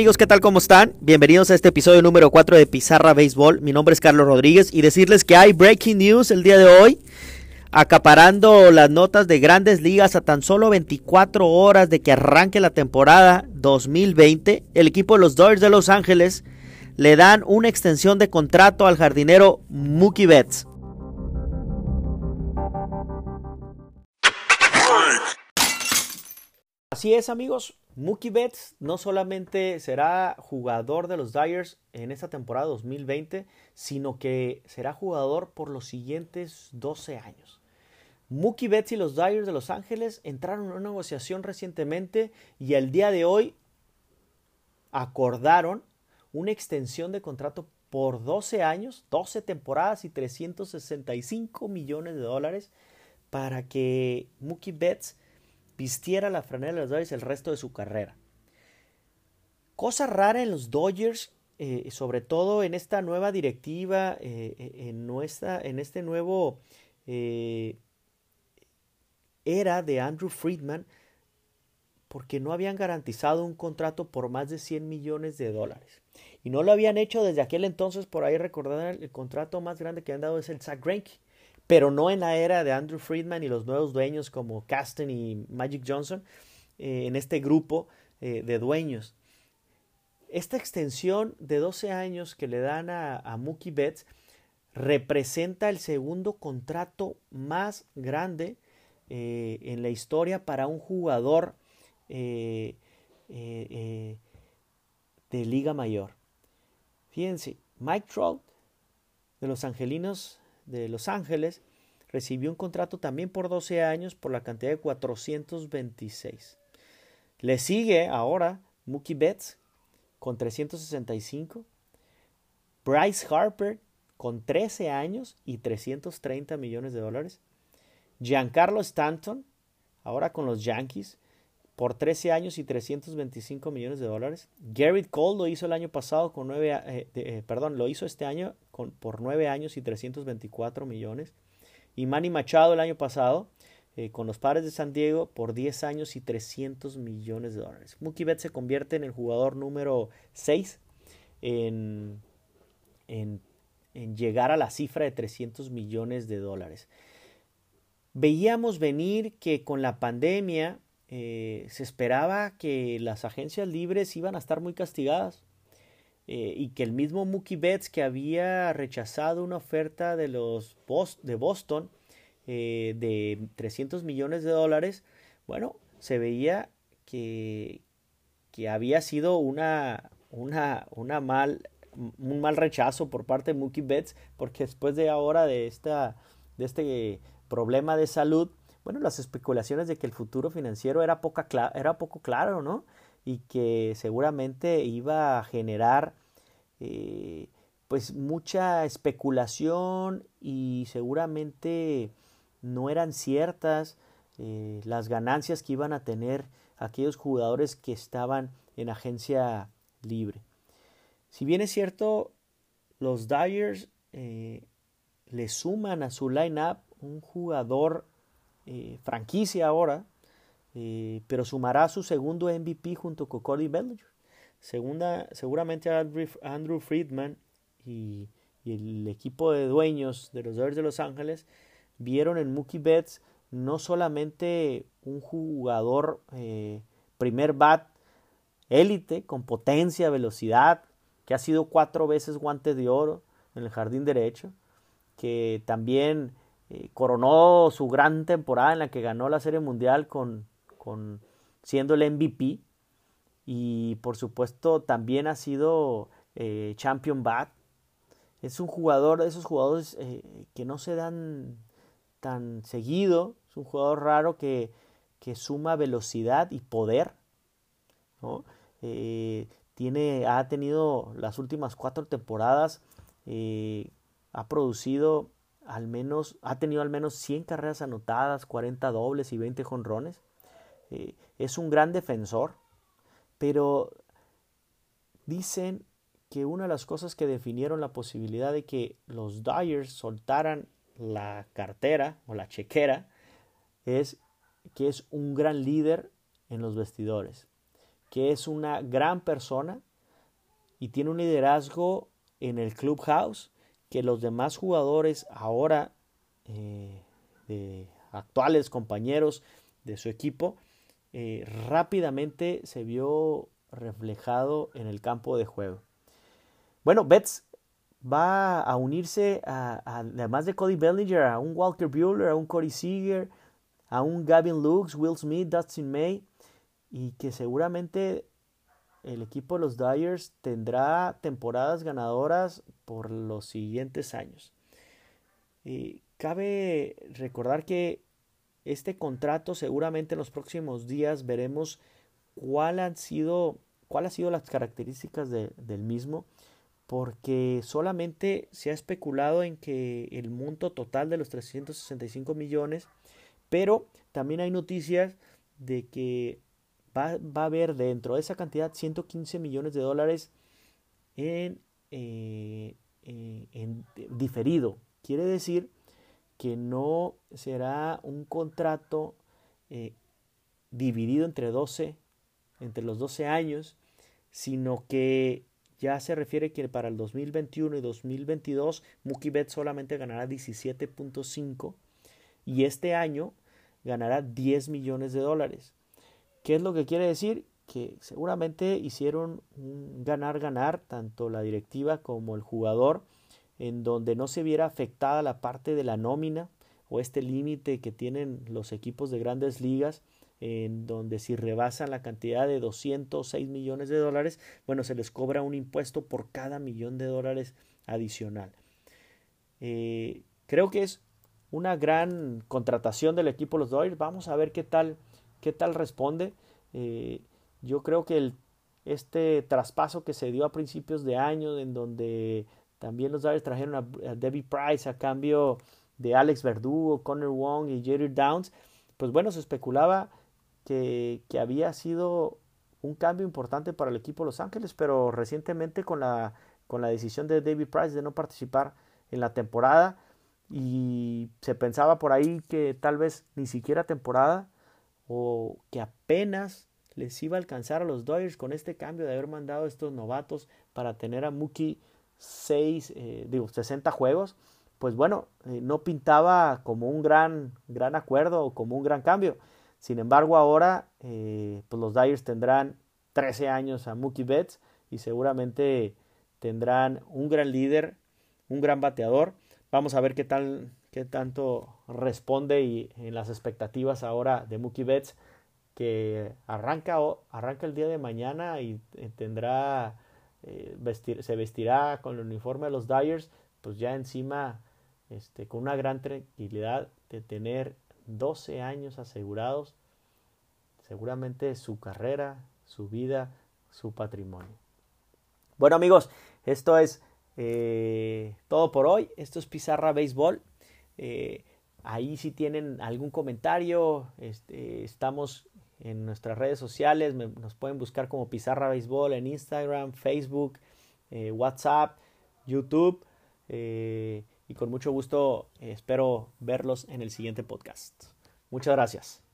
amigos, ¿qué tal? ¿Cómo están? Bienvenidos a este episodio número 4 de Pizarra Béisbol. Mi nombre es Carlos Rodríguez y decirles que hay breaking news el día de hoy, acaparando las notas de grandes ligas a tan solo 24 horas de que arranque la temporada 2020. El equipo de los Dodgers de Los Ángeles le dan una extensión de contrato al jardinero Mookie Betts. Así es amigos, Mookie Betts no solamente será jugador de los Dyers en esta temporada 2020, sino que será jugador por los siguientes 12 años. Mookie Betts y los Dyers de Los Ángeles entraron en una negociación recientemente y el día de hoy acordaron una extensión de contrato por 12 años, 12 temporadas y 365 millones de dólares para que Mookie Betts vistiera la franela de los Dodgers el resto de su carrera. Cosa rara en los Dodgers, eh, sobre todo en esta nueva directiva, eh, eh, en, nuestra, en este nuevo era de Andrew Friedman, porque no habían garantizado un contrato por más de 100 millones de dólares. Y no lo habían hecho desde aquel entonces, por ahí recordar el, contrato más grande que han dado es el Zach Greinke pero no en la era de Andrew Friedman y los nuevos dueños como Casten y Magic Johnson, eh, en este grupo eh, de dueños. Esta extensión de 12 años que le dan a, Mookie Betts representa el segundo contrato más grande eh, en la historia para un jugador de Liga Mayor. Fíjense, Mike Trout de los Angelinos de Los Ángeles recibió un contrato también por 12 años por la cantidad de 426. Le sigue ahora Mookie Betts con 365. Bryce Harper con 13 años y 330 millones de dólares. Giancarlo Stanton, ahora con los Yankees, por 13 años y 325 millones de dólares. Garrett Cole lo hizo el año pasado con 9, eh, eh, perdón, lo hizo este año con, por 9 años y 324 millones. Y Manny Machado el año pasado eh, con los Padres de San Diego por 10 años y 300 millones de dólares. Mookie Betts se convierte en el jugador número 6 en, en, en llegar a la cifra de 300 millones de dólares. Veíamos venir que con la pandemia eh, se esperaba que las agencias libres iban a estar muy castigadas eh, y que el mismo Mookie Betts que había rechazado una oferta de los de Boston eh, de 300 millones de dólares, bueno, se veía que, que había sido una, una, una mal, un mal rechazo por parte de Mookie Betts, porque después de ahora de, esta, de este problema de salud, bueno, las especulaciones de que el futuro financiero era, poca era poco claro, ¿no? Y que seguramente iba a generar eh, pues mucha especulación y seguramente no eran ciertas eh, las ganancias que iban a tener aquellos jugadores que estaban en agencia libre. Si bien es cierto, los Dyers eh, le suman a su line-up un jugador eh, franquicia ahora, eh, pero sumará su segundo MVP junto con Cody Bellinger. Segunda, seguramente Andrew Friedman y, el equipo de dueños de los Dodgers de Los Ángeles vieron en Mookie Betts no solamente un jugador eh, primer bat élite con potencia, velocidad, que ha sido cuatro veces guante de oro en el jardín derecho, que también eh, coronó su gran temporada en la que ganó la Serie Mundial con, con siendo el MVP y por supuesto también ha sido eh, Champion Bat. Es un jugador de esos jugadores eh, que no se dan tan seguido. Es un jugador raro que, que suma velocidad y poder. tiene, ha tenido las últimas cuatro temporadas. ha producido al menos, ha tenido al menos 100 carreras anotadas, 40 dobles y 20 jonrones. Eh, es un gran defensor, pero dicen que una de las cosas que definieron la posibilidad de que los Dyers soltaran la cartera o la chequera es que es un gran líder en los vestidores, que es una gran persona y tiene un liderazgo en el clubhouse que los demás jugadores ahora eh, de actuales compañeros de su equipo eh, rápidamente se vio reflejado en el campo de juego. Bueno, Betts va a unirse a, además de Cody Bellinger, a un Walker Bueller, a un Corey Seager, a un Gavin Lux, Will Smith, Dustin May, y que seguramente el equipo de los Dyers tendrá temporadas ganadoras por los siguientes años. Y cabe recordar que este contrato seguramente en los próximos días veremos cuál han sido, cuál ha sido las características del mismo, porque solamente se ha especulado en que el monto total de los 365 millones, pero también hay noticias de que va, a haber dentro de esa cantidad 115 millones de dólares en, eh, eh, en diferido. Quiere decir que no será un contrato eh, dividido entre 12, entre los 12 años, sino que ya se refiere que para el 2021 y 2022 Mookie Betts solamente ganará 17.5 y este año ganará 10 millones de dólares. ¿Qué es lo que quiere decir? Que seguramente hicieron un ganar-ganar tanto la directiva como el jugador en donde no se viera afectada la parte de la nómina o este límite que tienen los equipos de grandes ligas, en donde si rebasan la cantidad de 206 millones de dólares, bueno, se les cobra un impuesto por cada millón de dólares adicional. Eh, creo que es una gran contratación del equipo los Dodgers. Vamos a ver qué tal, qué tal responde. Eh, yo creo que el, este traspaso que se dio a principios de año, en donde también los Dodgers trajeron a, Debbie Price a cambio de Alex Verdugo, Connor Wong y Jerry Downs. Pues bueno, se especulaba que, que, había sido un cambio importante para el equipo de Los Ángeles, pero recientemente con la, con la decisión de David Price de no participar en la temporada y se pensaba por ahí que tal vez ni siquiera temporada o que apenas les iba a alcanzar a los Dodgers con este cambio de haber mandado a estos novatos para tener a Mookie 6, eh, digo, 60 juegos, pues bueno, eh, no pintaba como un gran, gran acuerdo o como un gran cambio. Sin embargo, ahora eh, pues los Dyers tendrán 13 años a Mookie Betts y seguramente tendrán un gran líder, un gran bateador. Vamos a ver qué tal, qué tanto responde y en las expectativas ahora de Mookie Betts que arranca, arranca el día de mañana y tendrá eh, se vestirá con el uniforme de los Dyers, pues ya encima, este, con una gran tranquilidad de tener 12 años asegurados, seguramente su carrera, su vida, su patrimonio. Bueno amigos, esto es eh, todo por hoy. Esto es Pizarra Béisbol. Eh, ahí si tienen algún comentario, este, estamos en nuestras redes sociales. nos pueden buscar como Pizarra Béisbol en Instagram, Facebook, eh, WhatsApp, YouTube. Eh, y con mucho gusto espero verlos en el siguiente podcast. Muchas gracias.